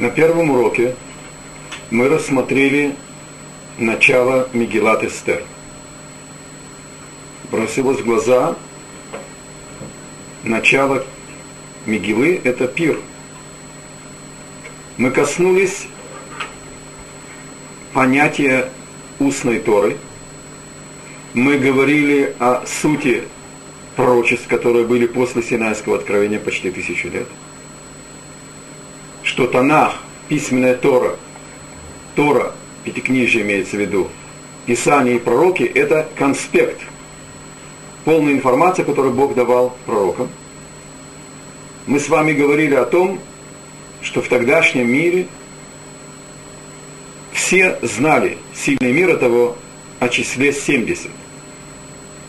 На первом уроке мы рассмотрели начало Мегилат Эстер. Бросилось в глаза начало Мегилы – это пир. Мы коснулись понятия устной Торы. Мы говорили о сути пророчеств, которые были после Синайского откровения почти тысячу лет – что Танах, письменная Тора, Тора, пятикнижие имеется в виду, Писание и пророки – это конспект, полная информация, которую Бог давал пророкам. Мы с вами говорили о том, что в тогдашнем мире все знали, сильный мир того о числе 70.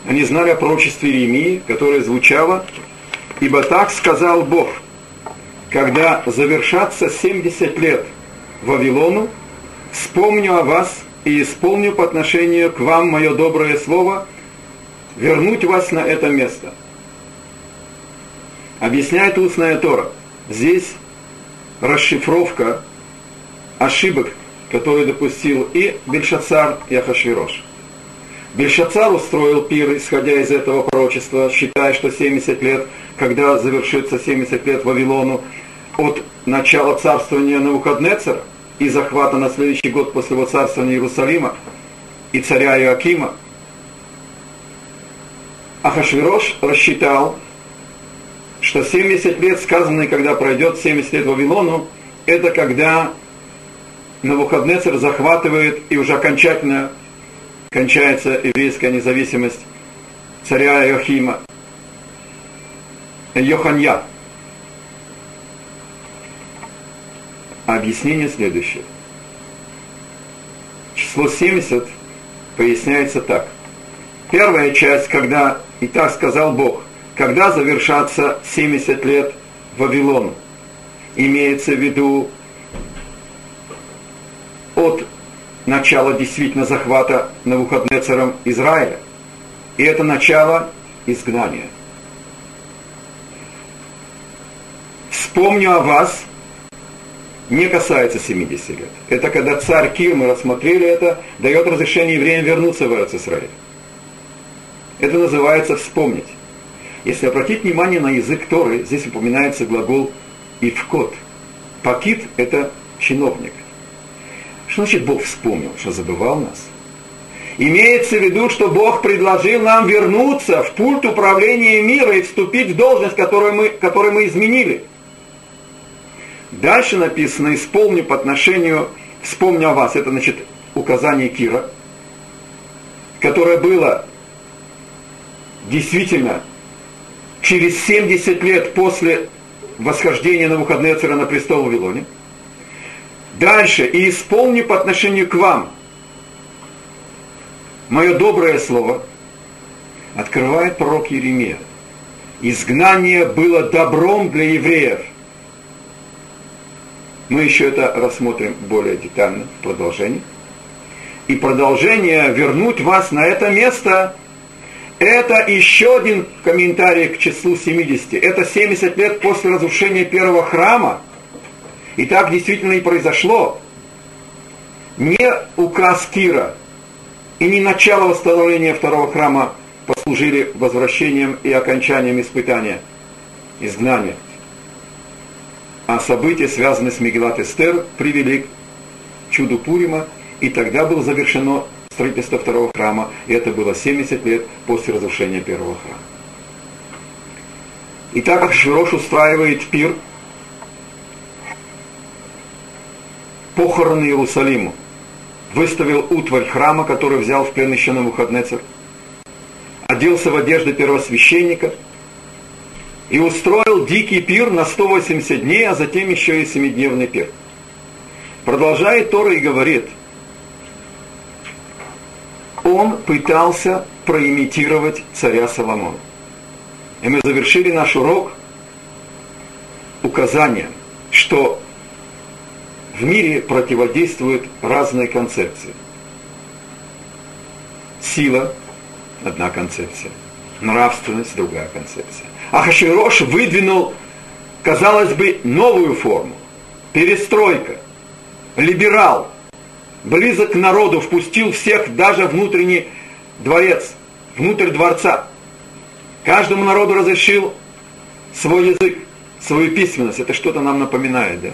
Они знали о пророчестве Иеремии, которое звучало «Ибо так сказал Бог, когда завершатся 70 лет Вавилону, вспомню о вас и исполню по отношению к вам мое доброе слово, вернуть вас на это место. Объясняет устная Тора. Здесь расшифровка ошибок, которые допустил и Бельшацар, и Ахашвирош. Бельшацар устроил пир, исходя из этого пророчества, считая, что 70 лет, когда завершится 70 лет Вавилону, от начала царствования Навуходнецера и захвата на следующий год после его царствования Иерусалима и царя Иоакима, Ахашвирош рассчитал, что 70 лет, сказанные, когда пройдет 70 лет Вавилону, это когда Навуходнецер захватывает и уже окончательно кончается еврейская независимость царя Иохима, Йоханья. Объяснение следующее. Число 70 поясняется так. Первая часть, когда, и так сказал Бог, когда завершатся 70 лет Вавилону, имеется в виду от начала действительно захвата на Навуходнецером Израиля. И это начало изгнания. Вспомню о вас – не касается 70 лет. Это когда царь Кир, мы рассмотрели это, дает разрешение евреям вернуться в Израиль. Это называется «вспомнить». Если обратить внимание на язык Торы, здесь упоминается глагол «ивкот». Пакит – это чиновник. Что значит Бог вспомнил? Что забывал нас? Имеется в виду, что Бог предложил нам вернуться в пульт управления мира и вступить в должность, которую мы, которую мы изменили – Дальше написано «исполню по отношению, вспомню о вас». Это значит указание Кира, которое было действительно через 70 лет после восхождения на выходные царя на престол в Вавилоне. Дальше «и исполню по отношению к вам» мое доброе слово, открывает пророк Еремия. Изгнание было добром для евреев – мы еще это рассмотрим более детально в продолжении. И продолжение «вернуть вас на это место» это еще один комментарий к числу 70. Это 70 лет после разрушения первого храма. И так действительно и произошло. Не указ Кира и не начало восстановления второго храма послужили возвращением и окончанием испытания, изгнания а события, связанные с Мегилат Эстер, привели к чуду Пурима, и тогда было завершено строительство второго храма, и это было 70 лет после разрушения первого храма. И так как Широш устраивает пир, похороны Иерусалиму, выставил утварь храма, который взял в плен еще на Навуходнецер, оделся в одежды первосвященника – и устроил дикий пир на 180 дней, а затем еще и семидневный пир. Продолжает Тора и говорит, он пытался проимитировать царя Соломона. И мы завершили наш урок указанием, что в мире противодействуют разные концепции. Сила – одна концепция, нравственность – другая концепция. Ахашвирош выдвинул, казалось бы, новую форму. перестройка, либерал, близок к народу, впустил всех даже внутренний дворец, внутрь дворца. Каждому народу разрешил свой язык, свою письменность. Это что-то нам напоминает, да?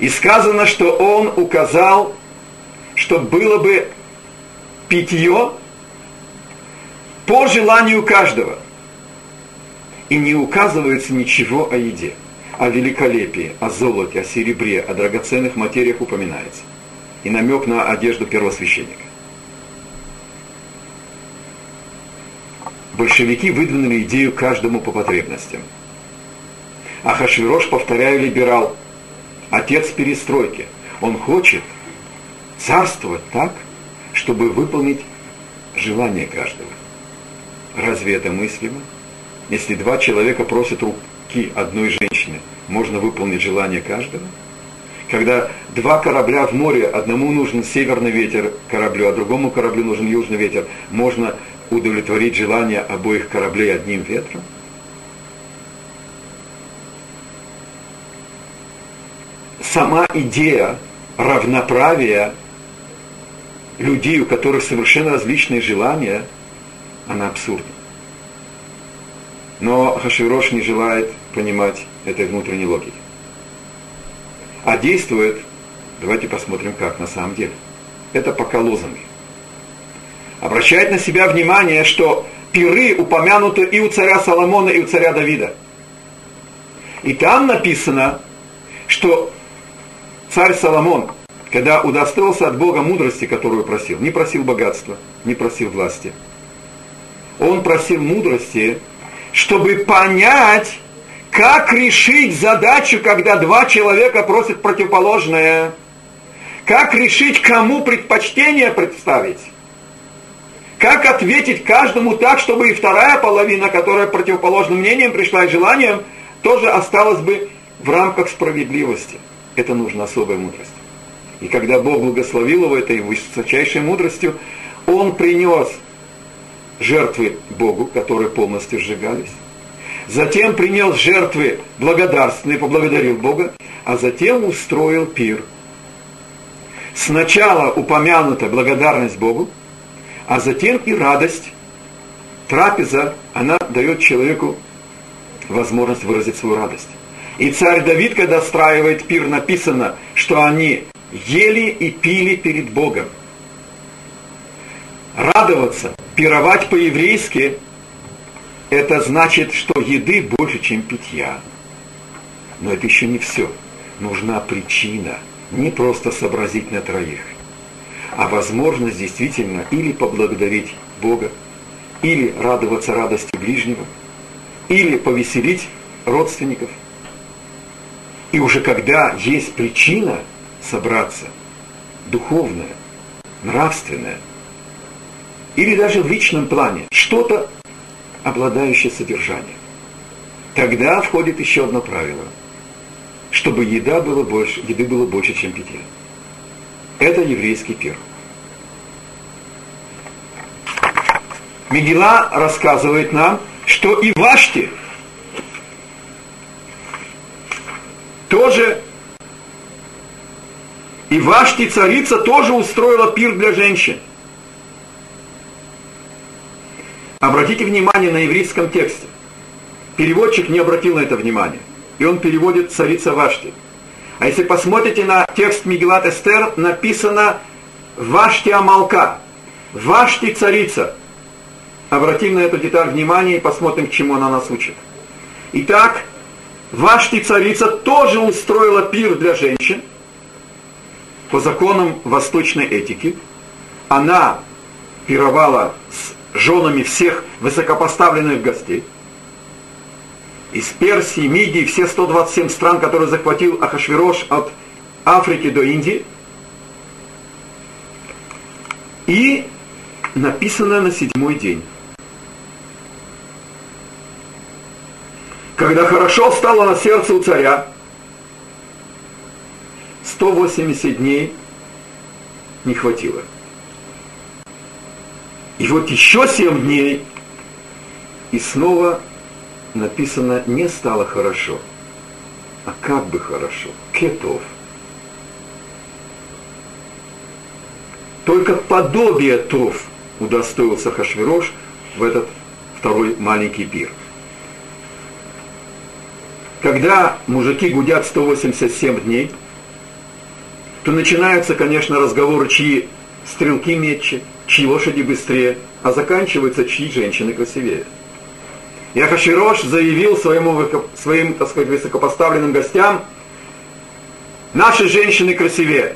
И сказано, что он указал, что было бы питье по желанию каждого. И не указывается ничего о еде, о великолепии, о золоте, о серебре, о драгоценных материях упоминается. И намек на одежду первосвященника. Большевики выдвинули идею каждому по потребностям. А Хашвирош, повторяю, либерал, отец перестройки. Он хочет царствовать так, чтобы выполнить желание каждого. Разве это мыслимо? Если два человека просят руки одной женщины, можно выполнить желание каждого? Когда два корабля в море, одному нужен северный ветер кораблю, а другому кораблю нужен южный ветер, можно удовлетворить желание обоих кораблей одним ветром? Сама идея равноправия людей, у которых совершенно различные желания, она абсурдна. Но Хаширош не желает понимать этой внутренней логики. А действует, давайте посмотрим, как на самом деле. Это пока лозунги. Обращает на себя внимание, что пиры упомянуты и у царя Соломона, и у царя Давида. И там написано, что царь Соломон когда удостоился от Бога мудрости, которую просил, не просил богатства, не просил власти. Он просил мудрости, чтобы понять, как решить задачу, когда два человека просят противоположное. Как решить, кому предпочтение представить. Как ответить каждому так, чтобы и вторая половина, которая противоположным мнением пришла и желанием, тоже осталась бы в рамках справедливости. Это нужна особая мудрость. И когда Бог благословил его этой высочайшей мудростью, он принес жертвы Богу, которые полностью сжигались. Затем принес жертвы благодарственные, поблагодарил Бога, а затем устроил пир. Сначала упомянута благодарность Богу, а затем и радость. Трапеза, она дает человеку возможность выразить свою радость. И царь Давид, когда страивает пир, написано, что они ели и пили перед Богом. Радоваться, пировать по-еврейски, это значит, что еды больше, чем питья. Но это еще не все. Нужна причина, не просто сообразить на троих, а возможность действительно или поблагодарить Бога, или радоваться радости ближнего, или повеселить родственников. И уже когда есть причина – собраться, духовное, нравственное, или даже в личном плане, что-то, обладающее содержанием. Тогда входит еще одно правило, чтобы еда было больше, еды было больше, чем питья. Это еврейский пир. Мегила рассказывает нам, что и Вашти тоже и Вашти царица тоже устроила пир для женщин. Обратите внимание на еврейском тексте. Переводчик не обратил на это внимание. И он переводит царица Вашти. А если посмотрите на текст Мигелат Эстер, написано Вашти Амалка. Вашти царица. Обратим на эту деталь внимание и посмотрим, к чему она нас учит. Итак, Вашти царица тоже устроила пир для женщин – по законам восточной этики, она пировала с женами всех высокопоставленных гостей. Из Персии, Мидии, все 127 стран, которые захватил Ахашвирош от Африки до Индии. И написано на седьмой день. Когда хорошо стало на сердце у царя, 180 дней не хватило. И вот еще 7 дней, и снова написано «не стало хорошо», а как бы хорошо, кетов. Только подобие тов удостоился Хашвирош в этот второй маленький пир. Когда мужики гудят 187 дней, то начинаются, конечно, разговоры, чьи стрелки метче, чьи лошади быстрее, а заканчиваются, чьи женщины красивее. И Ахаширош заявил своему, своим, так сказать, высокопоставленным гостям, наши женщины красивее.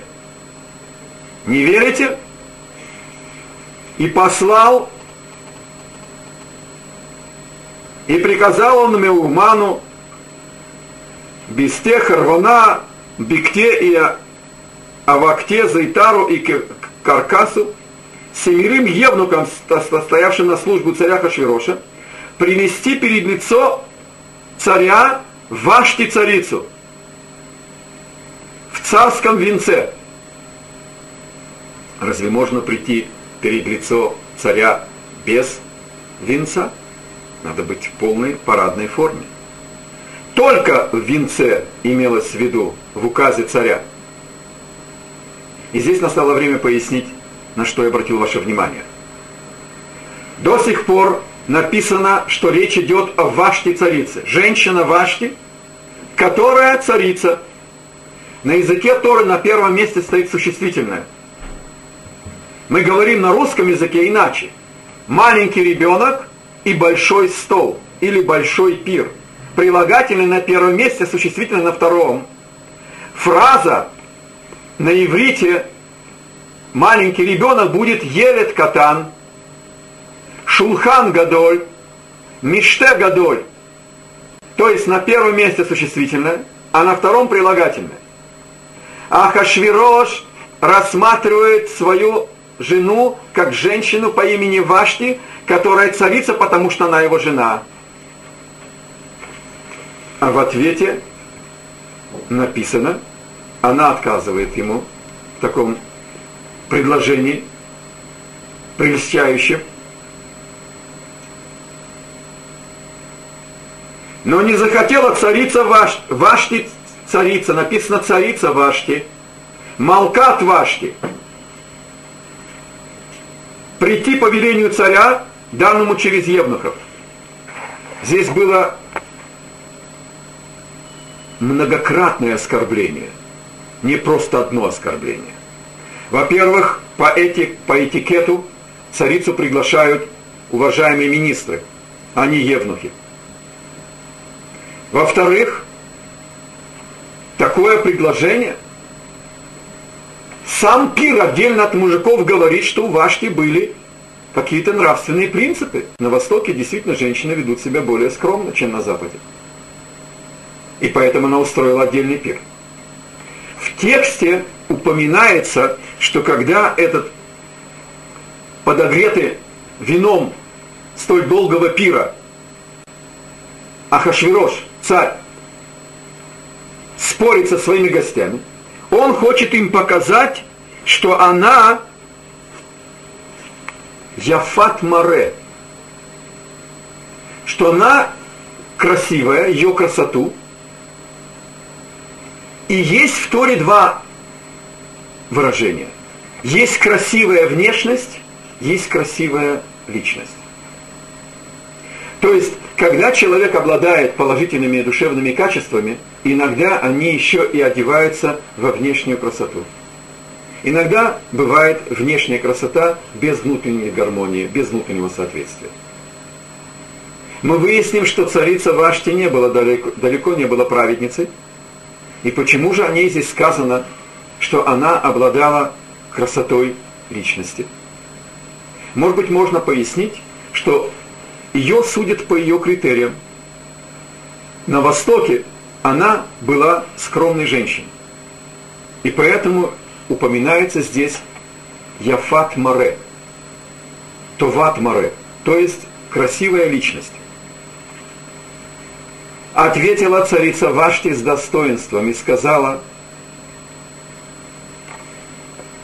Не верите? И послал, и приказал он Меуману, Бесте, Харвана, Бикте и Авакте, Зайтару и Каркасу, семерым евнукам, стоявшим на службу царя Хашвироша, принести перед лицо царя Вашти царицу в царском венце. Разве можно прийти перед лицо царя без венца? Надо быть в полной парадной форме. Только в венце имелось в виду в указе царя. И здесь настало время пояснить, на что я обратил ваше внимание. До сих пор написано, что речь идет о Ваште царице. Женщина Вашти, которая царица. На языке Торы на первом месте стоит существительное. Мы говорим на русском языке иначе. Маленький ребенок и большой стол или большой пир. Прилагательный на первом месте, существительное на втором. Фраза на иврите маленький ребенок будет елет катан, шулхан гадоль, миште гадоль. То есть на первом месте существительное, а на втором прилагательное. А Хашвирош рассматривает свою жену как женщину по имени Вашти, которая царица, потому что она его жена. А в ответе написано, она отказывает ему в таком предложении, прельщающем. Но не захотела царица Ваш, Вашти, царица, написано царица Вашти, Малкат Вашти, прийти по велению царя, данному через Евнухов. Здесь было многократное оскорбление, не просто одно оскорбление. Во-первых, по, эти, по этикету царицу приглашают уважаемые министры, а не евнухи. Во-вторых, такое предложение, сам пир отдельно от мужиков говорит, что у Вашки были какие-то нравственные принципы. На Востоке действительно женщины ведут себя более скромно, чем на Западе. И поэтому она устроила отдельный пир. В тексте упоминается, что когда этот подогретый вином столь долгого пира Ахашвирош, царь, спорит со своими гостями, он хочет им показать, что она Яфат Маре, что она красивая, ее красоту. И есть в Торе два выражения. Есть красивая внешность, есть красивая личность. То есть, когда человек обладает положительными душевными качествами, иногда они еще и одеваются во внешнюю красоту. Иногда бывает внешняя красота без внутренней гармонии, без внутреннего соответствия. Мы выясним, что царица Вашти не была далеко, далеко не была праведницей. И почему же о ней здесь сказано, что она обладала красотой личности? Может быть, можно пояснить, что ее судят по ее критериям. На Востоке она была скромной женщиной. И поэтому упоминается здесь Яфат Маре, Товат Маре, то есть красивая личность. Ответила царица Вашти с достоинством и сказала,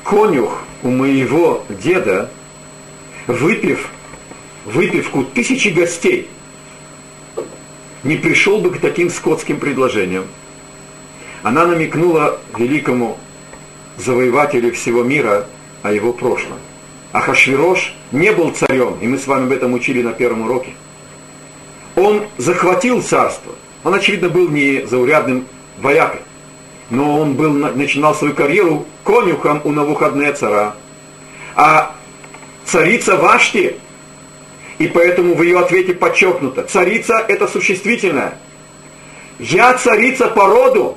конюх у моего деда, выпив выпивку тысячи гостей, не пришел бы к таким скотским предложениям. Она намекнула великому завоевателю всего мира о его прошлом. Ахашвирош не был царем, и мы с вами об этом учили на первом уроке. Он захватил царство. Он, очевидно, был не заурядным воякой, но он был, начинал свою карьеру конюхом у Навуходнецара. А царица Вашти, и поэтому в ее ответе подчеркнуто, царица – это существительное. Я царица по роду,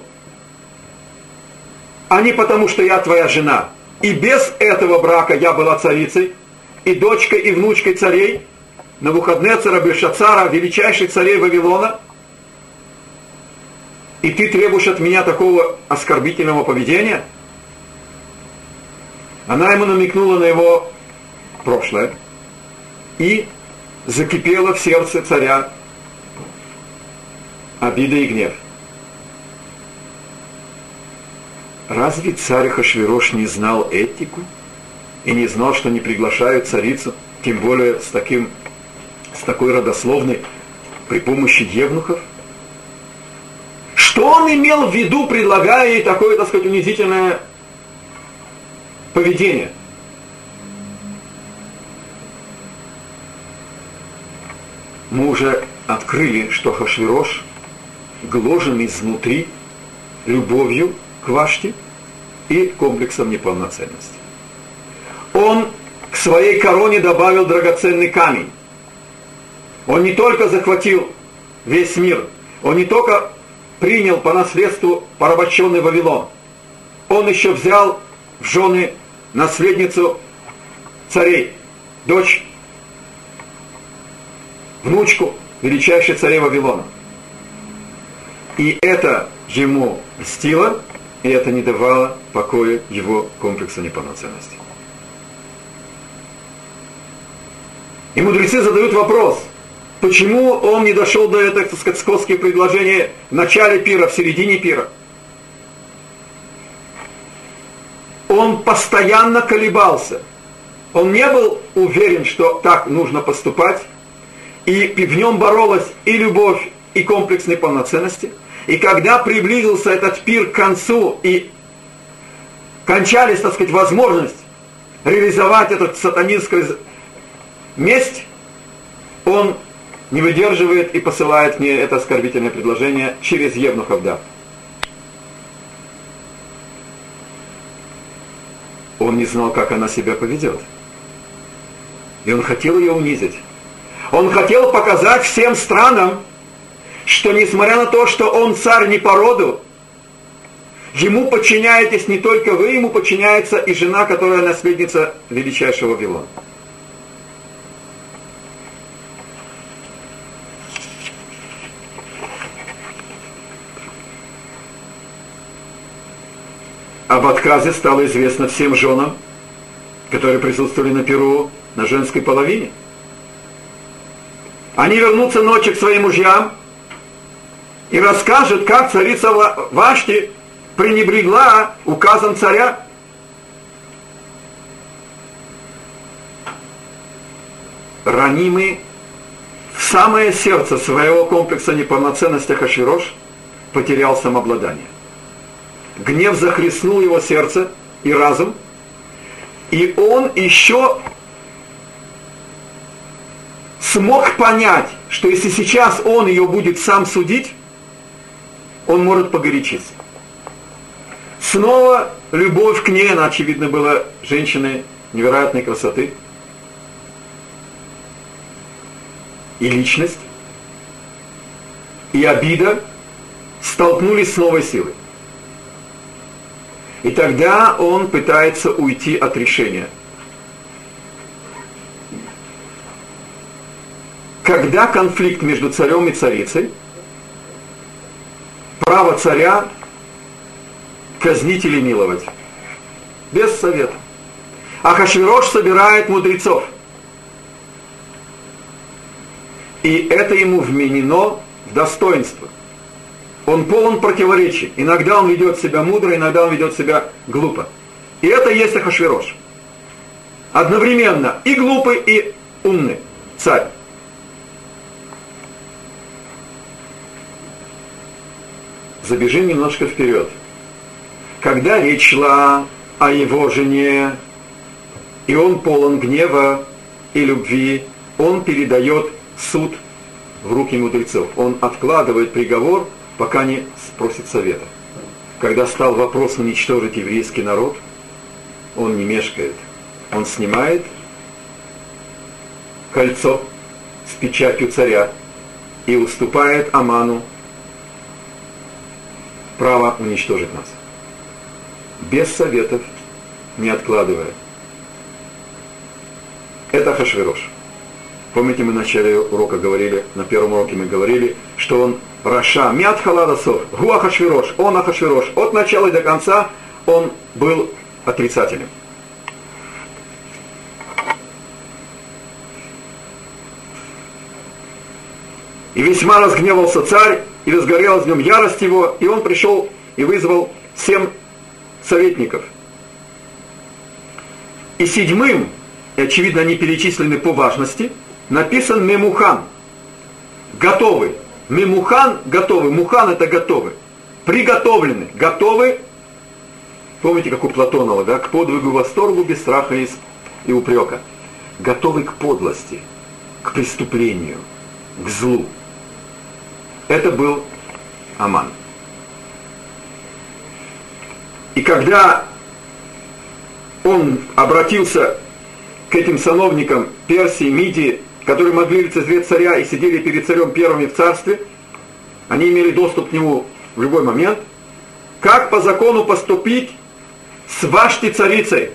а не потому, что я твоя жена. И без этого брака я была царицей, и дочкой, и внучкой царей, на выходные цара Бельшацара, величайших царей Вавилона, и ты требуешь от меня такого оскорбительного поведения? Она ему намекнула на его прошлое и закипела в сердце царя обида и гнев. Разве царь Хашвирош не знал этику и не знал, что не приглашают царицу, тем более с, таким, с такой родословной, при помощи евнухов? Что он имел в виду, предлагая ей такое, так сказать, унизительное поведение? Мы уже открыли, что Хашвирош гложен изнутри любовью к Ваште и комплексом неполноценности. Он к своей короне добавил драгоценный камень. Он не только захватил весь мир, он не только принял по наследству порабощенный Вавилон, он еще взял в жены наследницу царей, дочь, внучку величайшей царей Вавилона. И это ему льстило, и это не давало покоя его комплексу неполноценности. И мудрецы задают вопрос, почему он не дошел до этого, так сказать, скотские предложения в начале пира, в середине пира. Он постоянно колебался. Он не был уверен, что так нужно поступать, и в нем боролась и любовь, и комплекс неполноценности – и когда приблизился этот пир к концу и кончались, так сказать, возможность реализовать этот сатанинскую месть, он не выдерживает и посылает мне это оскорбительное предложение через Евнухов да. Он не знал, как она себя поведет. И он хотел ее унизить. Он хотел показать всем странам, что несмотря на то, что он царь не по роду, ему подчиняетесь не только вы, ему подчиняется и жена, которая наследница величайшего Вавилона. Об отказе стало известно всем женам, которые присутствовали на Перу на женской половине. Они вернутся ночью к своим мужьям, и расскажет, как царица Вашти пренебрегла указом царя. Ранимый в самое сердце своего комплекса неполноценности Хаширош потерял самообладание. Гнев захлестнул его сердце и разум, и он еще смог понять, что если сейчас он ее будет сам судить, он может погорячиться. Снова любовь к ней, она, очевидно, была женщиной невероятной красоты. И личность, и обида столкнулись с новой силой. И тогда он пытается уйти от решения. Когда конфликт между царем и царицей – право царя казнить или миловать. Без совета. А Хашвирош собирает мудрецов. И это ему вменено в достоинство. Он полон противоречий. Иногда он ведет себя мудро, иногда он ведет себя глупо. И это есть Ахашвирош. Одновременно и глупый, и умный царь. забежим немножко вперед. Когда речь шла о его жене, и он полон гнева и любви, он передает суд в руки мудрецов. Он откладывает приговор, пока не спросит совета. Когда стал вопрос уничтожить еврейский народ, он не мешкает. Он снимает кольцо с печатью царя и уступает Аману право уничтожить нас. Без советов, не откладывая. Это Хашвирош. Помните, мы в начале урока говорили, на первом уроке мы говорили, что он Раша, Мят Халадасов, Гуахашвирош, он Ахашвирош. От начала и до конца он был отрицателем. И весьма разгневался царь, и разгорелась в нем ярость его, и он пришел и вызвал семь советников. И седьмым, и очевидно они перечислены по важности, написан Мемухан, готовый. Мемухан готовый, Мухан это готовый. Приготовлены, готовы, помните, как у Платонова, да, к подвигу восторгу без страха и, и упрека. Готовы к подлости, к преступлению, к злу. Это был Аман. И когда он обратился к этим сановникам Персии, Мидии, которые могли лицезреть царя и сидели перед царем первыми в царстве, они имели доступ к нему в любой момент, как по закону поступить с Вашти царицей.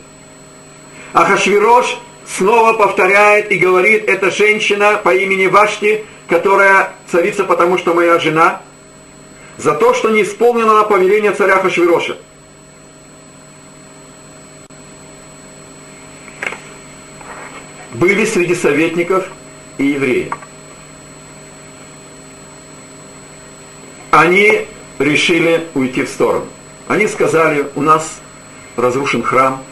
Ахашвирош снова повторяет и говорит, это женщина по имени Вашти, которая царица, потому что моя жена, за то, что не исполнила повеление царя Хашвироша. Были среди советников и евреи. Они решили уйти в сторону. Они сказали, у нас разрушен храм,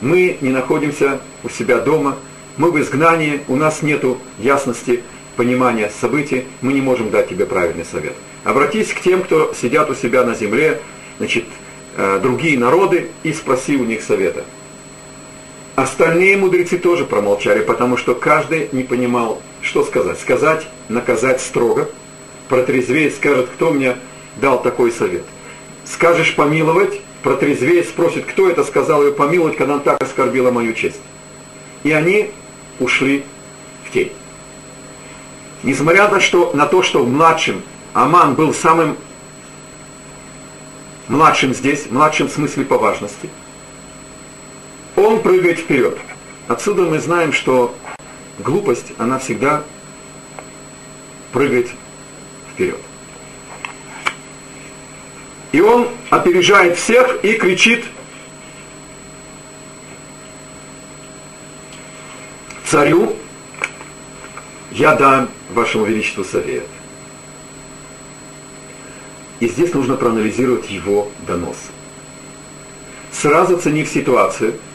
мы не находимся у себя дома, мы в изгнании, у нас нет ясности понимания событий, мы не можем дать тебе правильный совет. Обратись к тем, кто сидят у себя на земле, значит, э, другие народы, и спроси у них совета. Остальные мудрецы тоже промолчали, потому что каждый не понимал, что сказать. Сказать, наказать строго, протрезветь, скажет, кто мне дал такой совет. Скажешь помиловать, протрезветь, спросит, кто это сказал ее помиловать, когда он так оскорбила мою честь. И они ушли в тень. Несмотря на, что, на то, что младшим Аман был самым младшим здесь, младшим в смысле по важности – он прыгает вперед. Отсюда мы знаем, что глупость, она всегда прыгает вперед. И он опережает всех и кричит царю, я дам вашему величеству совет. И здесь нужно проанализировать его донос. Сразу оценив ситуацию –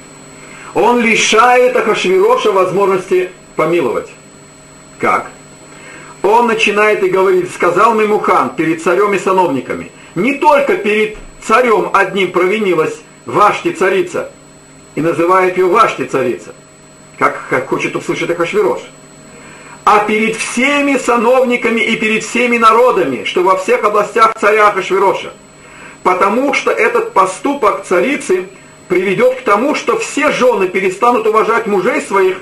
он лишает Ахашвироша возможности помиловать. Как? Он начинает и говорит, сказал Мемухан перед царем и сановниками, не только перед царем одним провинилась Вашти царица, и называет ее Вашти царица, как, как хочет услышать Ахашвирош, а перед всеми сановниками и перед всеми народами, что во всех областях царя Ахашвироша. Потому что этот поступок царицы – приведет к тому, что все жены перестанут уважать мужей своих,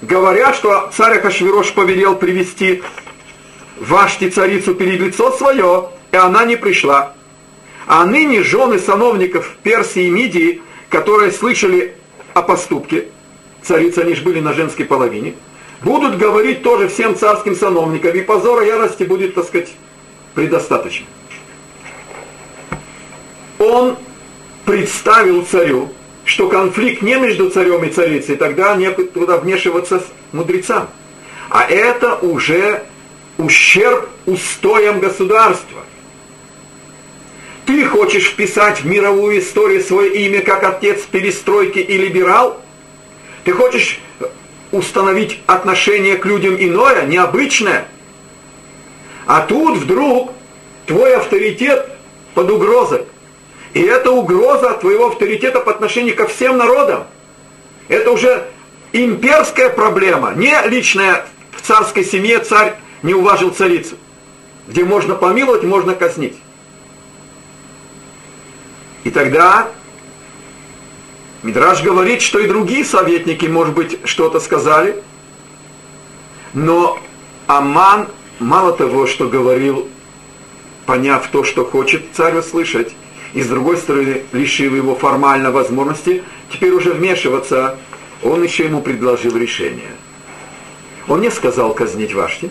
говоря, что царь Ахашвирош повелел привести Вашти царицу перед лицо свое, и она не пришла. А ныне жены сановников Персии и Мидии, которые слышали о поступке, царицы они же были на женской половине, будут говорить тоже всем царским сановникам, и позора ярости будет, так сказать, предостаточно. Он представил царю, что конфликт не между царем и царицей, тогда некуда вмешиваться мудрецам. А это уже ущерб устоям государства. Ты хочешь вписать в мировую историю свое имя как отец перестройки и либерал? Ты хочешь установить отношение к людям иное, необычное? А тут вдруг твой авторитет под угрозой. И это угроза твоего авторитета по отношению ко всем народам. Это уже имперская проблема, не личная в царской семье царь не уважил царицу, где можно помиловать, можно казнить. И тогда Мидраж говорит, что и другие советники, может быть, что-то сказали, но Аман мало того, что говорил, поняв то, что хочет царь услышать, и с другой стороны лишил его формально возможности теперь уже вмешиваться, он еще ему предложил решение. Он не сказал казнить Вашти.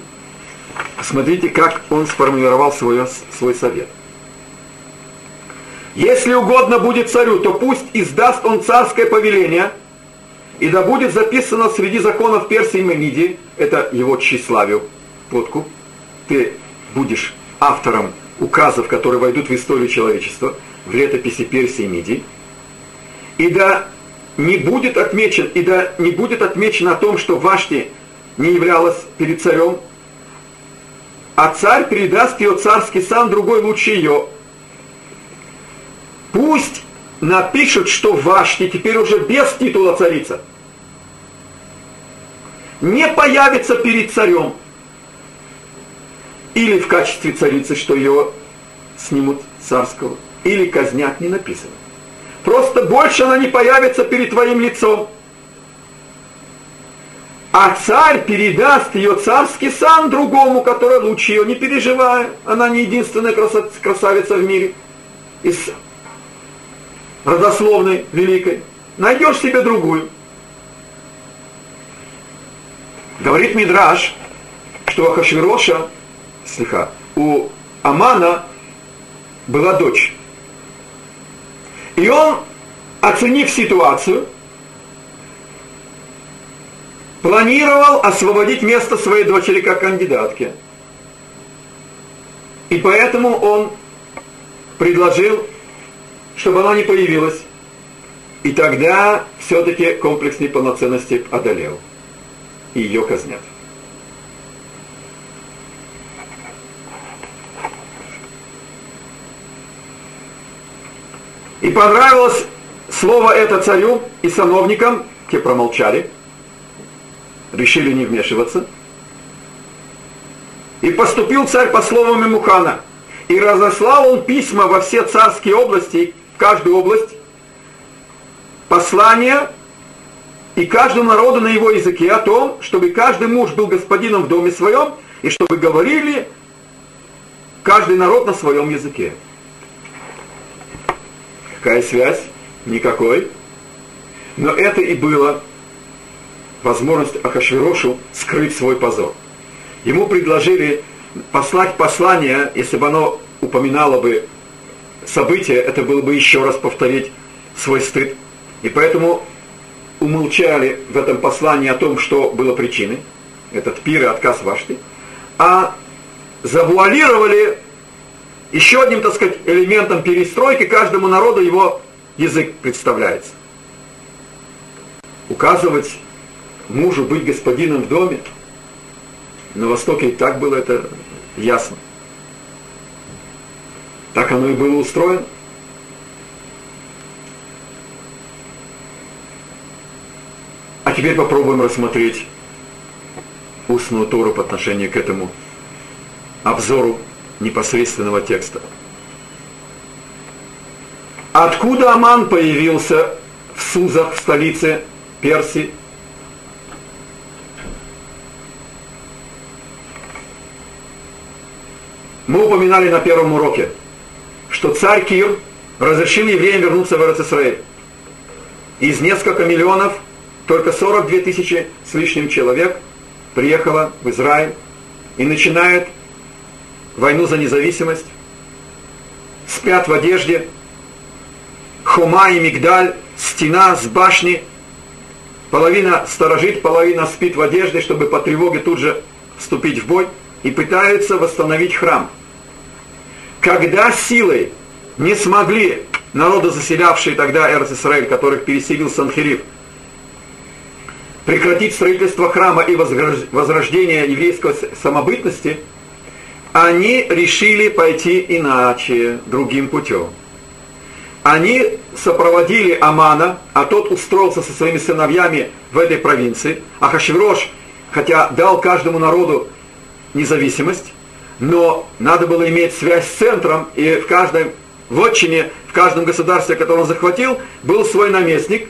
Смотрите, как он сформулировал свой, свой совет. Если угодно будет царю, то пусть издаст он царское повеление, и да будет записано среди законов Персии и Мемидии, это его тщеславию, подкуп, ты будешь автором указов, которые войдут в историю человечества, в летописи Персии и Мидии, и да не будет отмечен, и да не будет отмечено о том, что Вашти не являлась перед царем, а царь передаст ее царский сан другой лучше ее. Пусть напишут, что Вашти теперь уже без титула царица не появится перед царем или в качестве царицы, что ее снимут царского, или казнят, не написано. Просто больше она не появится перед твоим лицом. А царь передаст ее царский сан другому, который лучше ее, не переживая. Она не единственная красавица в мире. Из родословной великой. Найдешь себе другую. Говорит Мидраш, что Ахашвироша, слегка, у Амана была дочь. И он, оценив ситуацию, планировал освободить место своей дочери как кандидатки. И поэтому он предложил, чтобы она не появилась. И тогда все-таки комплекс неполноценности одолел. И ее казнят. И понравилось слово это царю и сановникам, те промолчали – решили не вмешиваться. И поступил царь по словам Мемухана. И разослал он письма во все царские области, в каждую область, послания и каждому народу на его языке о том, чтобы каждый муж был господином в доме своем, и чтобы говорили каждый народ на своем языке. Какая связь? Никакой. Но это и было возможность Ахашвирошу скрыть свой позор. Ему предложили послать послание, если бы оно упоминало бы событие, это было бы еще раз повторить свой стыд. И поэтому умолчали в этом послании о том, что было причиной, этот пир и отказ Вашти, а завуалировали еще одним, так сказать, элементом перестройки, каждому народу его язык представляется. Указывать мужу быть господином в доме. На Востоке и так было это ясно. Так оно и было устроено. А теперь попробуем рассмотреть устную Тору по отношению к этому обзору непосредственного текста. Откуда Аман появился в Сузах, в столице Персии? Мы упоминали на первом уроке, что царь Кир разрешил евреям вернуться в Эрцисраэль. Из нескольких миллионов только 42 тысячи с лишним человек приехало в Израиль и начинает войну за независимость, спят в одежде, хума и мигдаль, стена с башни, половина сторожит, половина спит в одежде, чтобы по тревоге тут же вступить в бой – и пытаются восстановить храм. Когда силой не смогли народы, заселявшие тогда Эрц-Исраэль, которых переселил Санхериф, прекратить строительство храма и возрождение еврейской самобытности, они решили пойти иначе, другим путем. Они сопроводили Амана, а тот устроился со своими сыновьями в этой провинции. А Хашвирош, хотя дал каждому народу независимость, но надо было иметь связь с центром, и в каждой вотчине, в каждом государстве, которое он захватил, был свой наместник,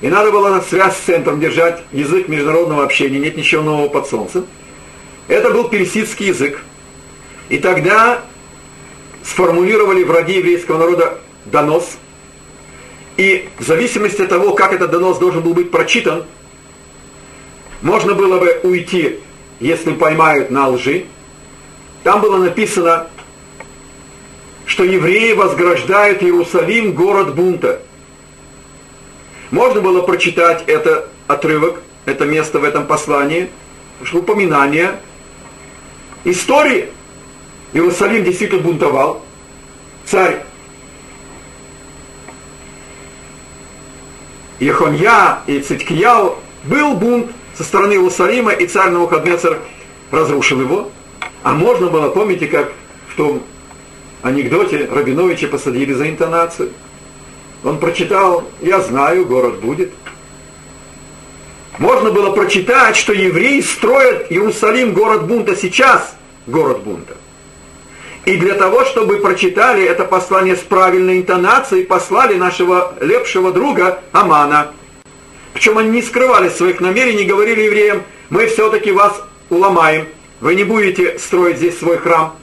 и надо было связь с центром держать, язык международного общения, нет ничего нового под солнцем. Это был персидский язык. И тогда сформулировали враги еврейского народа донос. И в зависимости от того, как этот донос должен был быть прочитан, можно было бы уйти, если поймают на лжи. Там было написано, что евреи возграждают Иерусалим, город бунта. Можно было прочитать это отрывок, это место в этом послании, что упоминание истории. Иерусалим действительно бунтовал. Царь Ехонья и Циткияу был бунт со стороны Иерусалима, и царь Навуходнецер разрушил его. А можно было, помните, как в том анекдоте Рабиновича посадили за интонацию. Он прочитал «Я знаю, город будет». Можно было прочитать, что евреи строят Иерусалим, город бунта, сейчас город бунта. И для того, чтобы прочитали это послание с правильной интонацией, послали нашего лепшего друга Амана. Причем они не скрывали своих намерений, говорили евреям, мы все-таки вас уломаем, вы не будете строить здесь свой храм.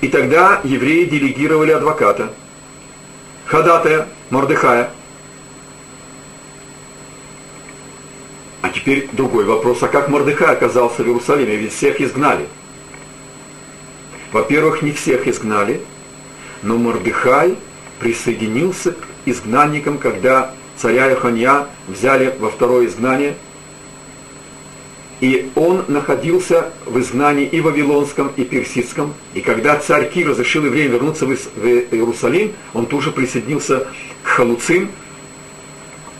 И тогда евреи делегировали адвоката, ходатая Мордыхая. А теперь другой вопрос, а как Мордыхай оказался в Иерусалиме, ведь всех изгнали. Во-первых, не всех изгнали, но Мордыхай присоединился к изгнанникам, когда царя Яханья взяли во второе изгнание – и он находился в изгнании и вавилонском, и персидском. И когда царь Кир разрешил евреям вернуться в Иерусалим, он тоже присоединился к халуцим,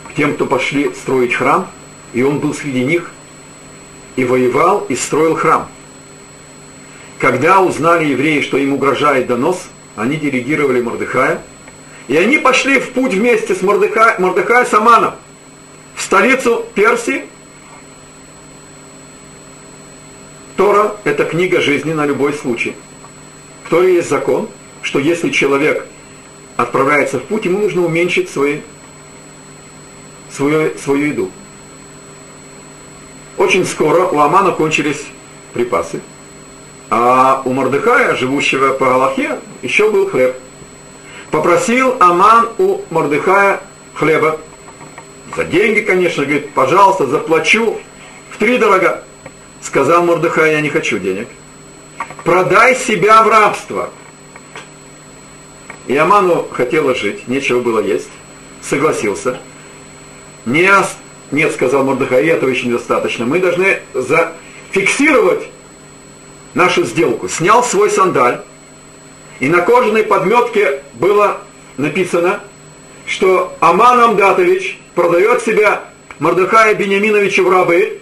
к тем, кто пошли строить храм, и он был среди них, и воевал, и строил храм. Когда узнали евреи, что им угрожает донос, они делегировали Мордыхая, и они пошли в путь вместе с Мордыхай, Мордыхай Саманом в столицу Персии, Тора – это книга жизни на любой случай. В Торе есть закон, что если человек отправляется в путь, ему нужно уменьшить свои, свою, свою еду. Очень скоро у Амана кончились припасы, а у Мордыхая, живущего по Галахе, еще был хлеб. Попросил Аман у Мордыхая хлеба. За деньги, конечно, говорит, пожалуйста, заплачу в три дорога. Сказал Мордыхай, я не хочу денег. Продай себя в рабство. И Аману хотела жить, нечего было есть. Согласился. Не, нет, сказал Мордыхай, этого еще недостаточно. Мы должны зафиксировать нашу сделку. Снял свой сандаль, и на кожаной подметке было написано, что Аман Амдатович продает себя Мордыхая Бениаминовичу в рабы,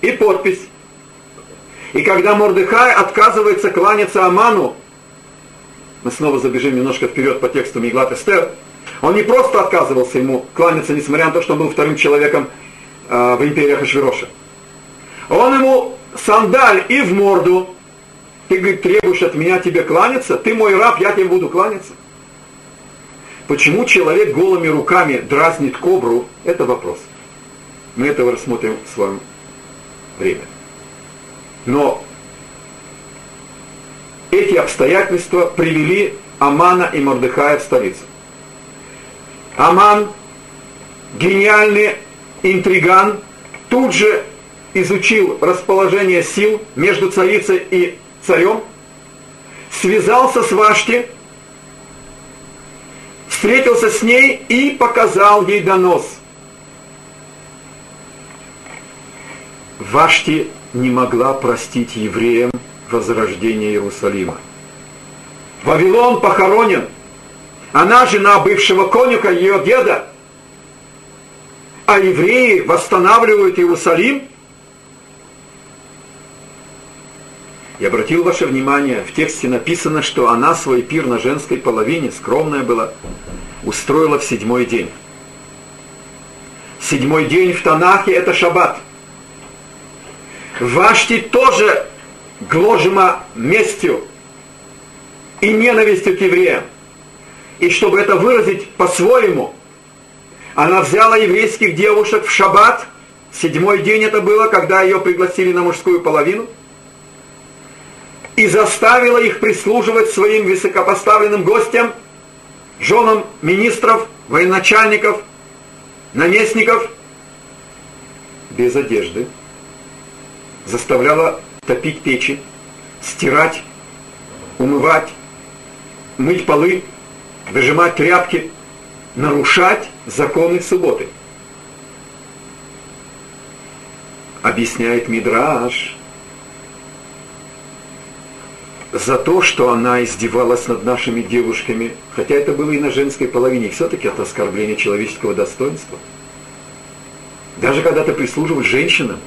и подпись и когда Мордыхай отказывается кланяться Аману, мы снова забежим немножко вперед по тексту Миглат Эстер, он не просто отказывался ему кланяться, несмотря на то, что он был вторым человеком э, в империи Хашвироша. Он ему сандаль и в морду. Ты, говорит, требуешь от меня тебе кланяться? Ты мой раб, я тебе буду кланяться. Почему человек голыми руками дразнит кобру, это вопрос. Мы этого рассмотрим в своем время. Но эти обстоятельства привели Амана и Мордыхая в столицу. Аман, гениальный интриган, тут же изучил расположение сил между царицей и царем, связался с Вашти, встретился с ней и показал ей донос. Вашти не могла простить евреям возрождение Иерусалима. Вавилон похоронен. Она жена бывшего конюха ее деда. А евреи восстанавливают Иерусалим. И обратил ваше внимание, в тексте написано, что она свой пир на женской половине, скромная была, устроила в седьмой день. Седьмой день в Танахе – это шаббат. Вашти тоже гложима местью и ненавистью к евреям. И чтобы это выразить по-своему, она взяла еврейских девушек в шаббат, седьмой день это было, когда ее пригласили на мужскую половину, и заставила их прислуживать своим высокопоставленным гостям, женам министров, военачальников, наместников, без одежды, заставляла топить печи, стирать, умывать, мыть полы, выжимать тряпки, нарушать законы субботы. Объясняет Мидраш за то, что она издевалась над нашими девушками, хотя это было и на женской половине, все-таки это оскорбление человеческого достоинства. Даже когда ты прислуживаешь женщинам,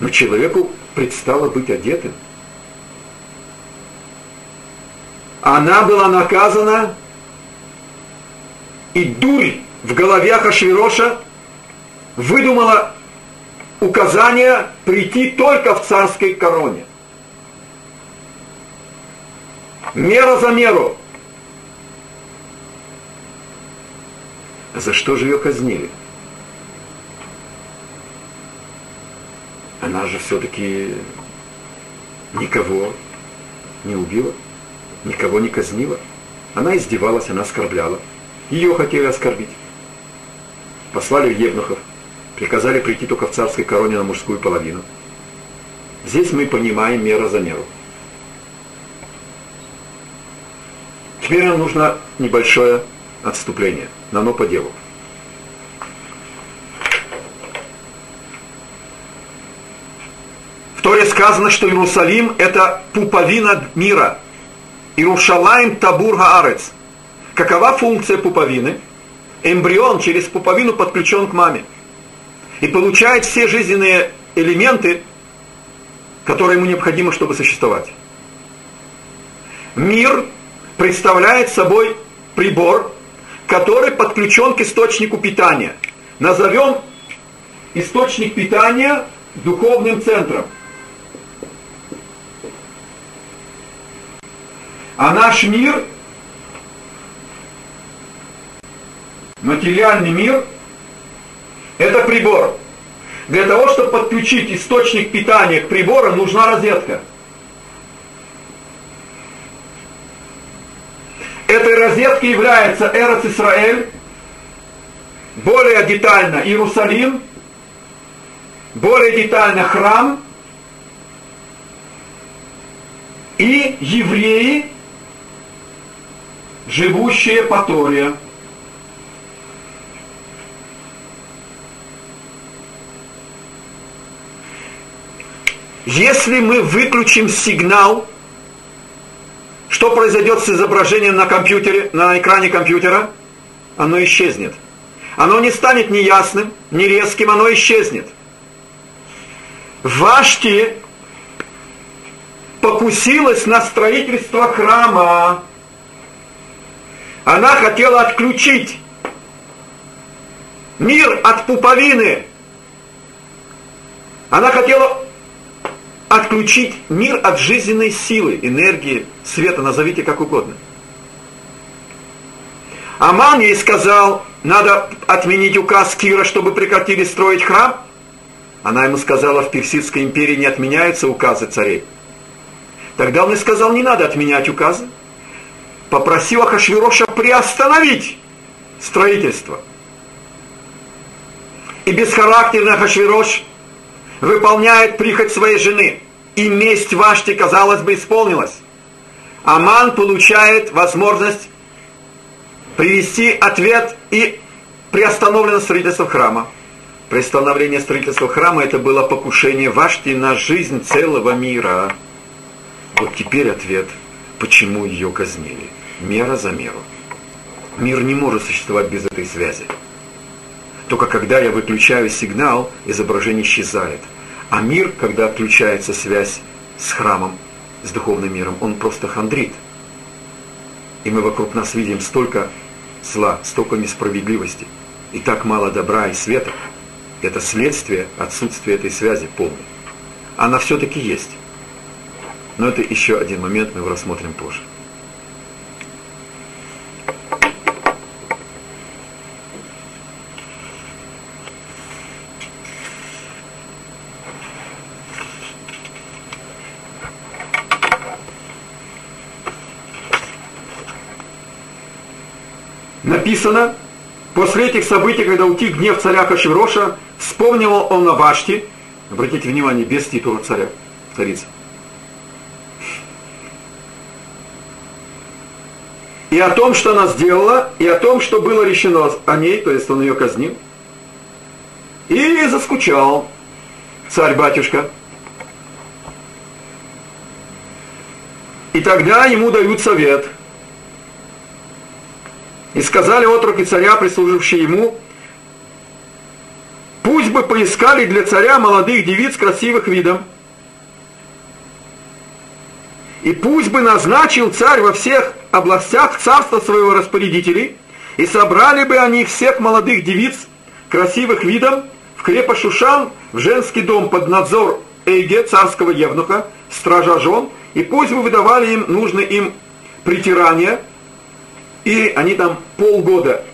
но человеку предстало быть одетым. Она была наказана, и дурь в голове Хашвироша выдумала указание прийти только в царской короне. Мера за меру. За что же ее казнили? Она же все-таки никого не убила, никого не казнила. Она издевалась, она оскорбляла. Ее хотели оскорбить. Послали евнухов, приказали прийти только в царской короне на мужскую половину. Здесь мы понимаем мера за меру. Теперь нам нужно небольшое отступление, но оно по делу. В Торе сказано, что Иерусалим – это пуповина мира. Иерушалаем табур гаарец. Какова функция пуповины? Эмбрион через пуповину подключен к маме. И получает все жизненные элементы, которые ему необходимы, чтобы существовать. Мир представляет собой прибор, который подключен к источнику питания. Назовем источник питания духовным центром. А наш мир, материальный мир, это прибор. Для того, чтобы подключить источник питания к прибору, нужна розетка – Этой розеткой является Эрос Исраэль, более детально Иерусалим, более детально храм и евреи, живущие по Торе. Если мы выключим сигнал что произойдет с изображением на компьютере, на экране компьютера? Оно исчезнет. Оно не станет неясным, не резким, оно исчезнет. Вашти покусилась на строительство храма. Она хотела отключить мир от пуповины. Она хотела отключить мир от жизненной силы, энергии, света, назовите как угодно. Аман ей сказал, надо отменить указ Кира, чтобы прекратили строить храм. Она ему сказала, в Персидской империи не отменяются указы царей. Тогда он ей сказал, не надо отменять указы. Попросил Ахашвироша приостановить строительство. И бесхарактерный Ахашвирош выполняет прихоть своей жены. И месть Вашти, казалось бы, исполнилась. Аман получает возможность привести ответ и приостановлено строительство храма. Приостановление строительства храма это было покушение Вашти на жизнь целого мира. Вот теперь ответ, почему ее казнили. Мера за меру. Мир не может существовать без этой связи. Только когда я выключаю сигнал, изображение исчезает. А мир, когда отключается связь с храмом, с духовным миром, он просто хандрит. И мы вокруг нас видим столько зла, столько несправедливости, и так мало добра и света. Это следствие отсутствия этой связи полной. Она все-таки есть. Но это еще один момент, мы его рассмотрим позже. Написано, после этих событий, когда утих гнев царя Хашвироша, вспомнил он о Вашти, обратите внимание, без титула царя, царица, и о том, что она сделала, и о том, что было решено о ней, то есть он ее казнил. И заскучал царь-батюшка. И тогда ему дают совет. И сказали отроки царя, прислужившие ему, пусть бы поискали для царя молодых девиц красивых видом, и пусть бы назначил царь во всех областях царства своего распорядителей, и собрали бы они всех молодых девиц, красивых видом, в крепость Шушан, в женский дом под надзор Эйге, царского евнуха, стража жен, и пусть бы выдавали им нужные им притирания, и они там полгода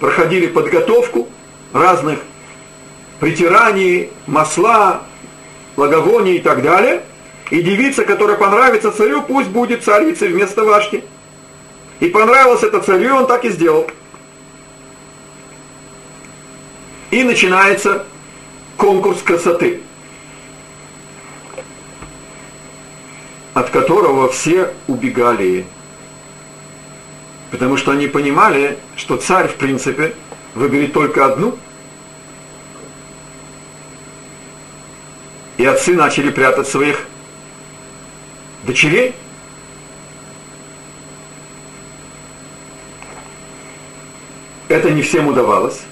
проходили подготовку разных притираний, масла, благовоний и так далее – и девица, которая понравится царю, пусть будет царицей вместо Вашки. И понравилось это царю, он так и сделал. И начинается конкурс красоты, от которого все убегали. Потому что они понимали, что царь, в принципе, выберет только одну. И отцы начали прятать своих дочерей. Это не всем удавалось.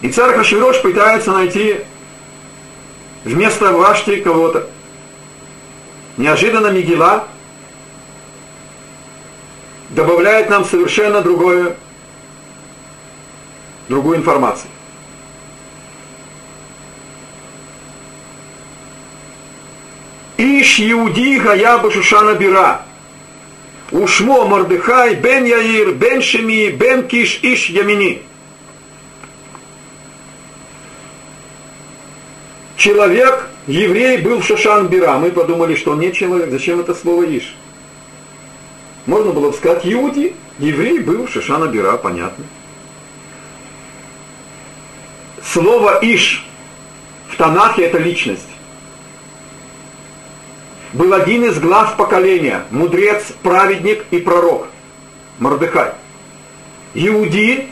И царь Хашвирош пытается найти вместо Вашти кого-то. Неожиданно Мигела добавляет нам совершенно другое, другую информацию. Иш Иуди Гая Башушана Бира. Ушмо Мордыхай Бен Яир Бен Шеми Бен Киш Иш Ямини. Человек, еврей, был в Шашан Бира. Мы подумали, что он не человек. Зачем это слово Иш? Можно было бы сказать Иуди. Еврей был в Шашана Бира, понятно. Слово Иш в Танахе это личность был один из глав поколения, мудрец, праведник и пророк, Мордыхай. Иуди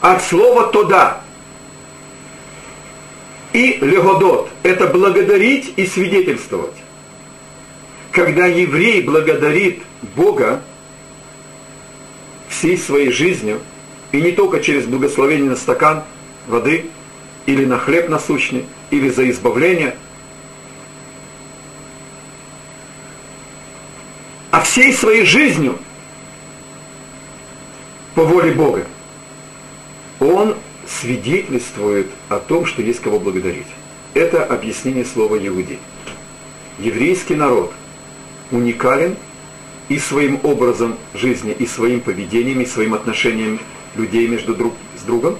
от слова «тода». И легодот – это благодарить и свидетельствовать. Когда еврей благодарит Бога всей своей жизнью, и не только через благословение на стакан воды, или на хлеб насущный, или за избавление – а всей своей жизнью по воле Бога, он свидетельствует о том, что есть кого благодарить. Это объяснение слова «иуди». Еврейский народ уникален и своим образом жизни, и своим поведением, и своим отношением людей между друг с другом,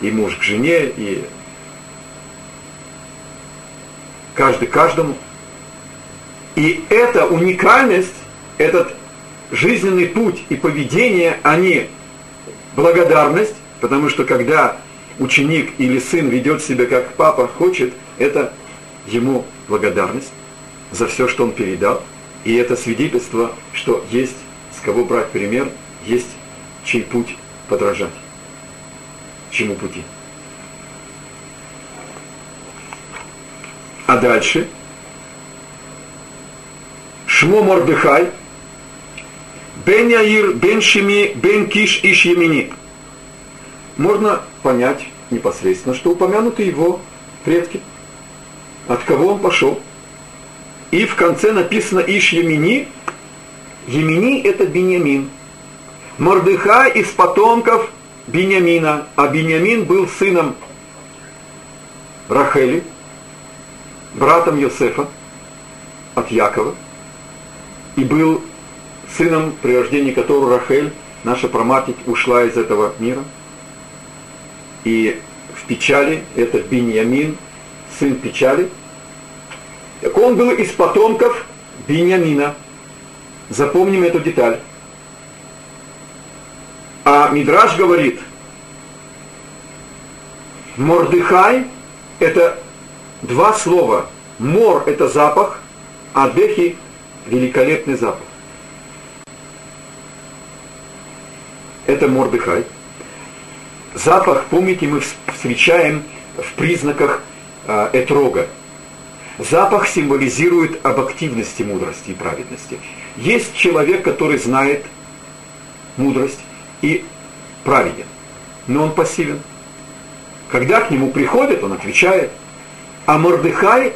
и муж к жене, и каждый каждому. И эта уникальность этот жизненный путь и поведение, они благодарность, потому что когда ученик или сын ведет себя как папа хочет, это ему благодарность за все, что он передал. И это свидетельство, что есть с кого брать пример, есть чей путь подражать. Чему пути. А дальше Шмо Мордыхай – Бен Яир, Бен Шими, Бен Киш, Иш Емини. Можно понять непосредственно, что упомянуты его предки. от кого он пошел. И в конце написано Иш Емини. Емини – это Беньямин. Мордыхай из потомков Беньямина, а Беньямин был сыном Рахели, братом Йосефа от Якова, и был сыном, при рождении которого Рахель, наша проматерь, ушла из этого мира. И в печали это Беньямин, сын печали. Так он был из потомков Беньямина. Запомним эту деталь. А Мидраш говорит, Мордыхай – это два слова. Мор – это запах, а Дехи – великолепный запах. Это Мордыхай. Запах, помните, мы встречаем в признаках э, этрога. Запах символизирует об активности мудрости и праведности. Есть человек, который знает мудрость, и праведен, но он пассивен. Когда к нему приходят, он отвечает. А Мордыхай,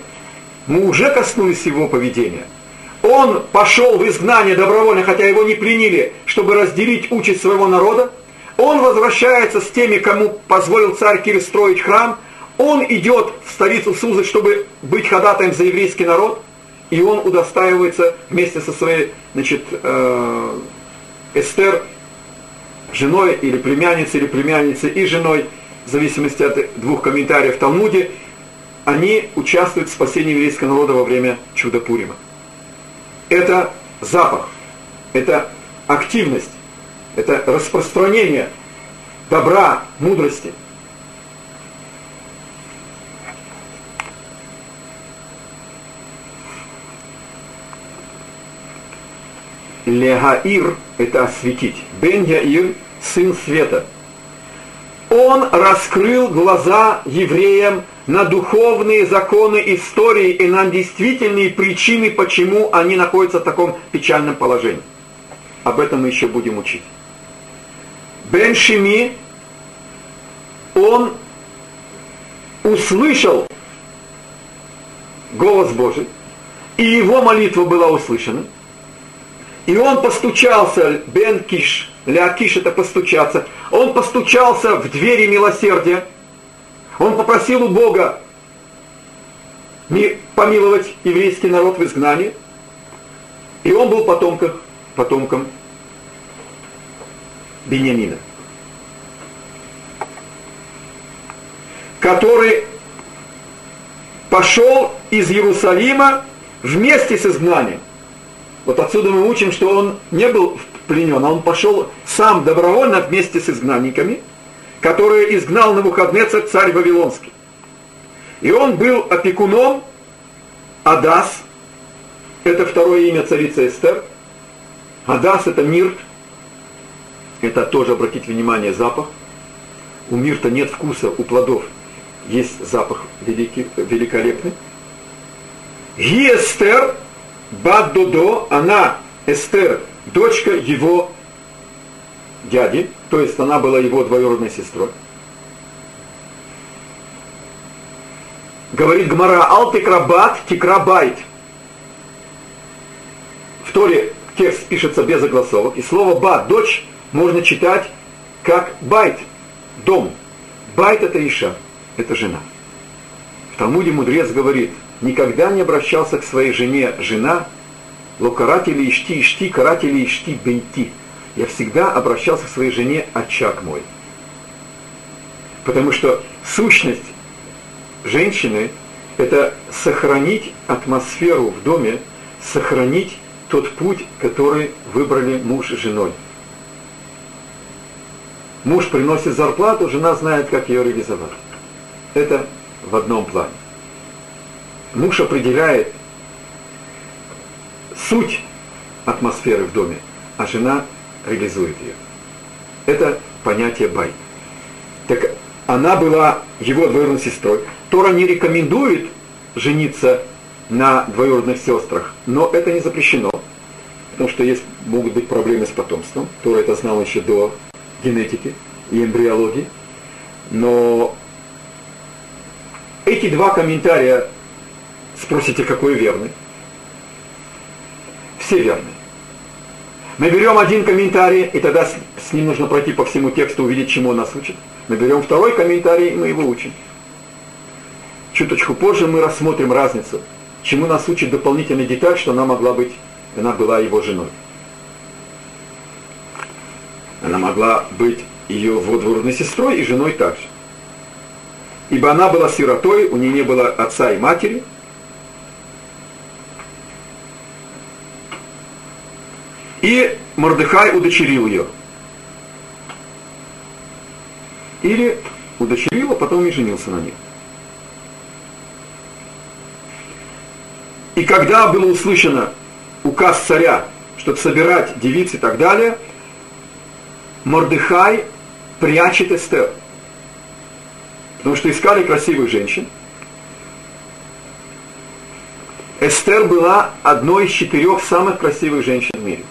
мы уже коснулись его поведения. Он пошел в изгнание добровольно, хотя его не пленили, чтобы разделить участь своего народа. Он возвращается с теми, кому позволил царь Кир храм. Он идет в столицу Сузы, чтобы быть ходатаем за еврейский народ. И он удостаивается вместе со своей значит, э, Эстер женой или племянницей, или племянницей и женой, в зависимости от двух комментариев в Талмуде, они участвуют в спасении еврейского народа во время чуда Пурима. Это запах, это активность, это распространение добра, мудрости. Легаир – это осветить. Бен Яир – сын света. Он раскрыл глаза евреям на духовные законы истории и на действительные причины, почему они находятся в таком печальном положении. Об этом мы еще будем учить. Бен Шими, он услышал голос Божий, и его молитва была услышана – и он постучался, Бен Киш, Леакиш это постучаться, он постучался в двери милосердия, он попросил у Бога помиловать еврейский народ в изгнании, и он был потомком, потомком Бениамина, который пошел из Иерусалима вместе с изгнанием. Вот отсюда мы учим, что он не был пленен, а он пошел сам добровольно вместе с изгнанниками, которые изгнал на выходные царь Вавилонский. И он был опекуном Адас, это второе имя царицы Эстер. Адас это мирт, это тоже, обратите внимание, запах. У мирта нет вкуса, у плодов есть запах великий, великолепный. Гиестер – Бат Додо, она, Эстер, дочка его дяди, то есть она была его двоюродной сестрой. Говорит Гмара, אל תקרא בת תקרא בית. В Торе текст пишется без огласовок, и слово בת, дочь, можно читать как בית, дом. בית это אישה, это жена. В Талмуде мудрец говорит – никогда не обращался к своей жене жена, לא קראתי לאשתי אשתי, קראתי לאשתי ביתי. Я всегда обращался к своей жене очаг мой. Потому что сущность женщины – это сохранить атмосферу в доме, сохранить тот путь, который выбрали муж и женой. Муж приносит зарплату, жена знает, как ее реализовать. Это в одном плане муж определяет суть атмосферы в доме, а жена реализует ее. Это понятие бай. Так она была его двоюродной сестрой. Тора не рекомендует жениться на двоюродных сестрах, но это не запрещено, потому что есть, могут быть проблемы с потомством. Тора это знал еще до генетики и эмбриологии. Но эти два комментария спросите, какой верный? Все верные. Мы берем один комментарий, и тогда с, с ним нужно пройти по всему тексту, увидеть, чему он нас учит. Мы берем второй комментарий, и мы его учим. Чуточку позже мы рассмотрим разницу, чему нас учит дополнительная деталь, что она могла быть, она была его женой. Она могла быть ее водвородной сестрой и женой также. Ибо она была сиротой, у нее не было отца и матери. И Мордыхай удочерил ее. Или удочерил, а потом и женился на ней. И когда было услышано указ царя, чтобы собирать девиц и так далее, Мордыхай прячет Эстер. Потому что искали красивых женщин. Эстер была одной из четырех самых красивых женщин в мире.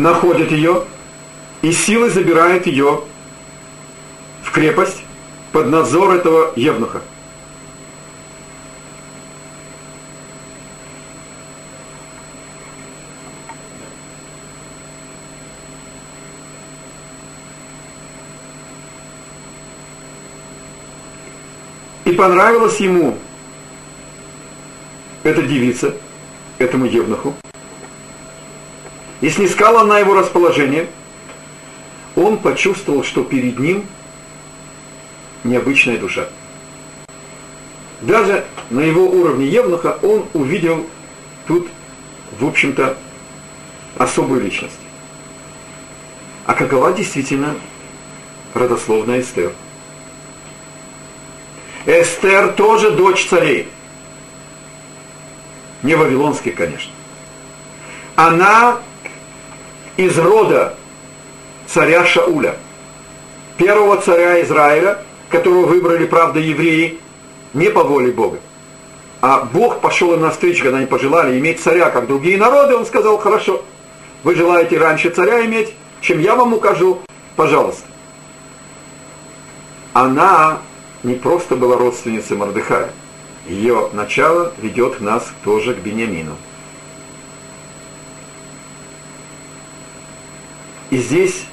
Находят ее и силой забирают ее в крепость под надзор этого евнуха. И понравилась ему эта девица, этому евнуху. И снискала на его расположение, он почувствовал, что перед ним необычная душа. Даже на его уровне Евнуха он увидел тут, в общем-то, особую личность. А какова действительно родословная Эстер? Эстер тоже дочь царей. Не вавилонских, конечно. Она из рода царя Шауля, первого царя Израиля, которого выбрали, правда, евреи, не по воле Бога. А Бог пошел им навстречу, когда они пожелали иметь царя, как другие народы, он сказал, хорошо, вы желаете раньше царя иметь, чем я вам укажу, пожалуйста. Она не просто была родственницей Мордыхая. Ее начало ведет нас тоже к Бениамину. И здесь,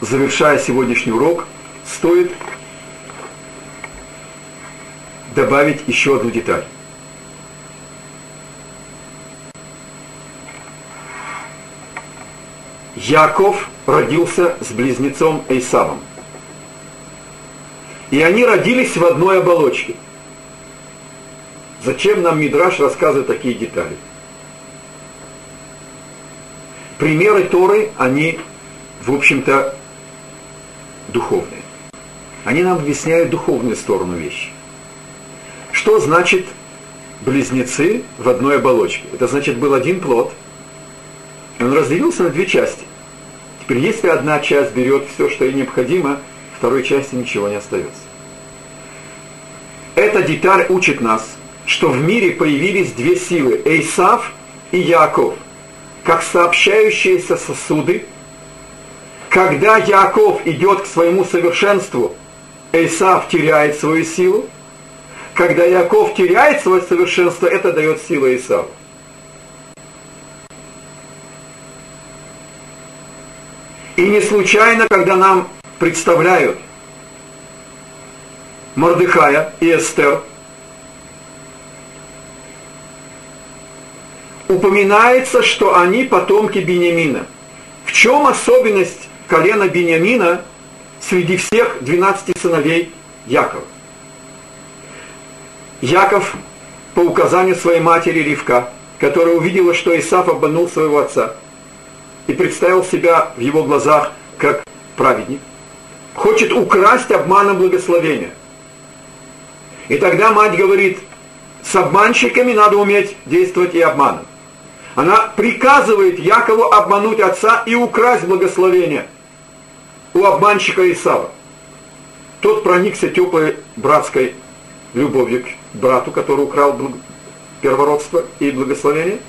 завершая сегодняшний урок, стоит добавить еще одну деталь. Яков родился с близнецом Эйсавом. И они родились в одной оболочке. Зачем нам Мидраш рассказывает такие детали? Примеры Торы, они, в общем-то, духовные. Они нам объясняют духовную сторону вещи. Что значит близнецы в одной оболочке? Это значит, был один плод, и он разделился на две части. Теперь, если одна часть берет все, что ей необходимо, второй части ничего не остается. Эта деталь учит нас, что в мире появились две силы – Эйсав и Яков – как сообщающиеся сосуды. Когда Яков идет к своему совершенству, Исав теряет свою силу. Когда Яков теряет свое совершенство, это дает силу Исаву. И не случайно, когда нам представляют Мордыхая и Эстер, упоминается, что они потомки Бениамина. В чем особенность колена Бениамина среди всех 12 сыновей Якова? Яков по указанию своей матери Ривка, которая увидела, что Исаф обманул своего отца и представил себя в его глазах как праведник, хочет украсть обманом благословения. И тогда мать говорит, с обманщиками надо уметь действовать и обманом. Она приказывает Якову обмануть отца и украсть благословение у обманщика Исава. Тот проникся теплой братской любовью к брату, который украл первородство и благословение,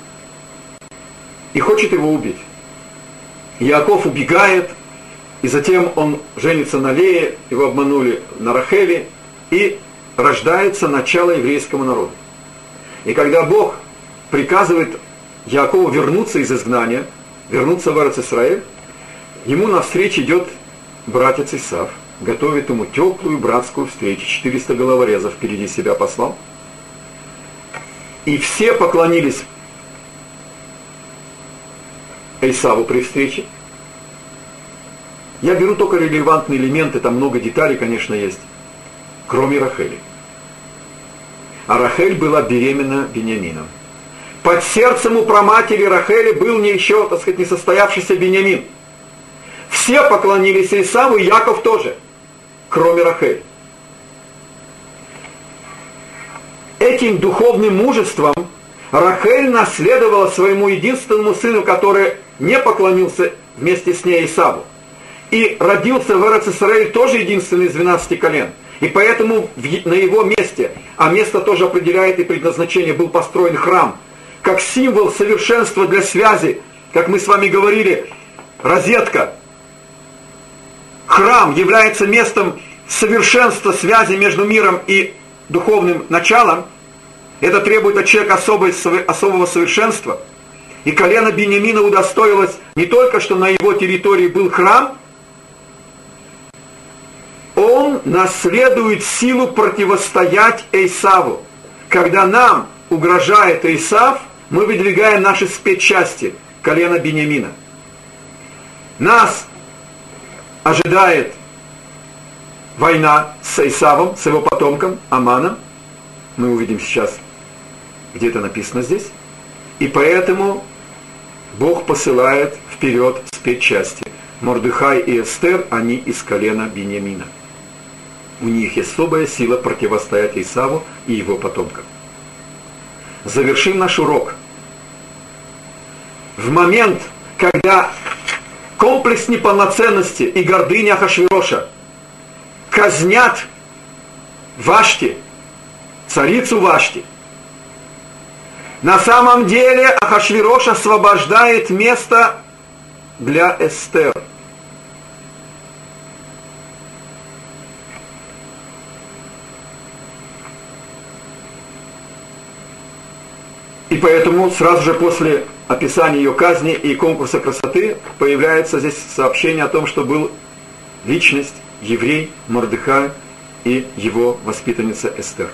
и хочет его убить. Яков убегает, и затем он женится на Лее, его обманули на Рахеле, и рождается начало еврейскому народу. И когда Бог приказывает Якову вернуться из изгнания, вернуться в Израиль, ему навстречу идет братец Исав, готовит ему теплую братскую встречу, 400 головорезов впереди себя послал. И все поклонились Исаву при встрече. Я беру только релевантные элементы, там много деталей, конечно, есть, кроме Рахели. А Рахель была беременна Бениамином. Под сердцем у проматери Рахели был не еще, так сказать, несостоявшийся Бениамин. Все поклонились Исаву, и Яков тоже, кроме Рахель. Этим духовным мужеством Рахель наследовала своему единственному сыну, который не поклонился вместе с ней Исаву. И родился в Эрцисраиль тоже единственный из 12 колен. И поэтому на его месте, а место тоже определяет и предназначение, был построен храм, как символ совершенства для связи, как мы с вами говорили, розетка. Храм является местом совершенства связи между миром и духовным началом. Это требует от человека особой, особого совершенства – и колено Бениамина удостоилось не только, что на его территории был храм, он наследует силу противостоять Эйсаву. Когда нам угрожает Эйсав, мы выдвигаем наши спецчасти, колено Бениамина. Нас ожидает война с Эйсавом, с его потомком, Аманом. Мы увидим сейчас, где это написано здесь. И поэтому Бог посылает вперед спецчасти. Мордыхай и Эстер, они из колена Бениамина. У них есть особая сила противостоять Исаву и его потомкам. Завершим наш урок. В момент, когда комплекс неполноценности и гордыня Хашвироша казнят Вашти, царицу Вашти, на самом деле Ахашвирош освобождает место для Эстер. И поэтому сразу же после описания ее казни и конкурса красоты появляется здесь сообщение о том, что был личность, еврей, Мордыхай и его воспитанница Эстер.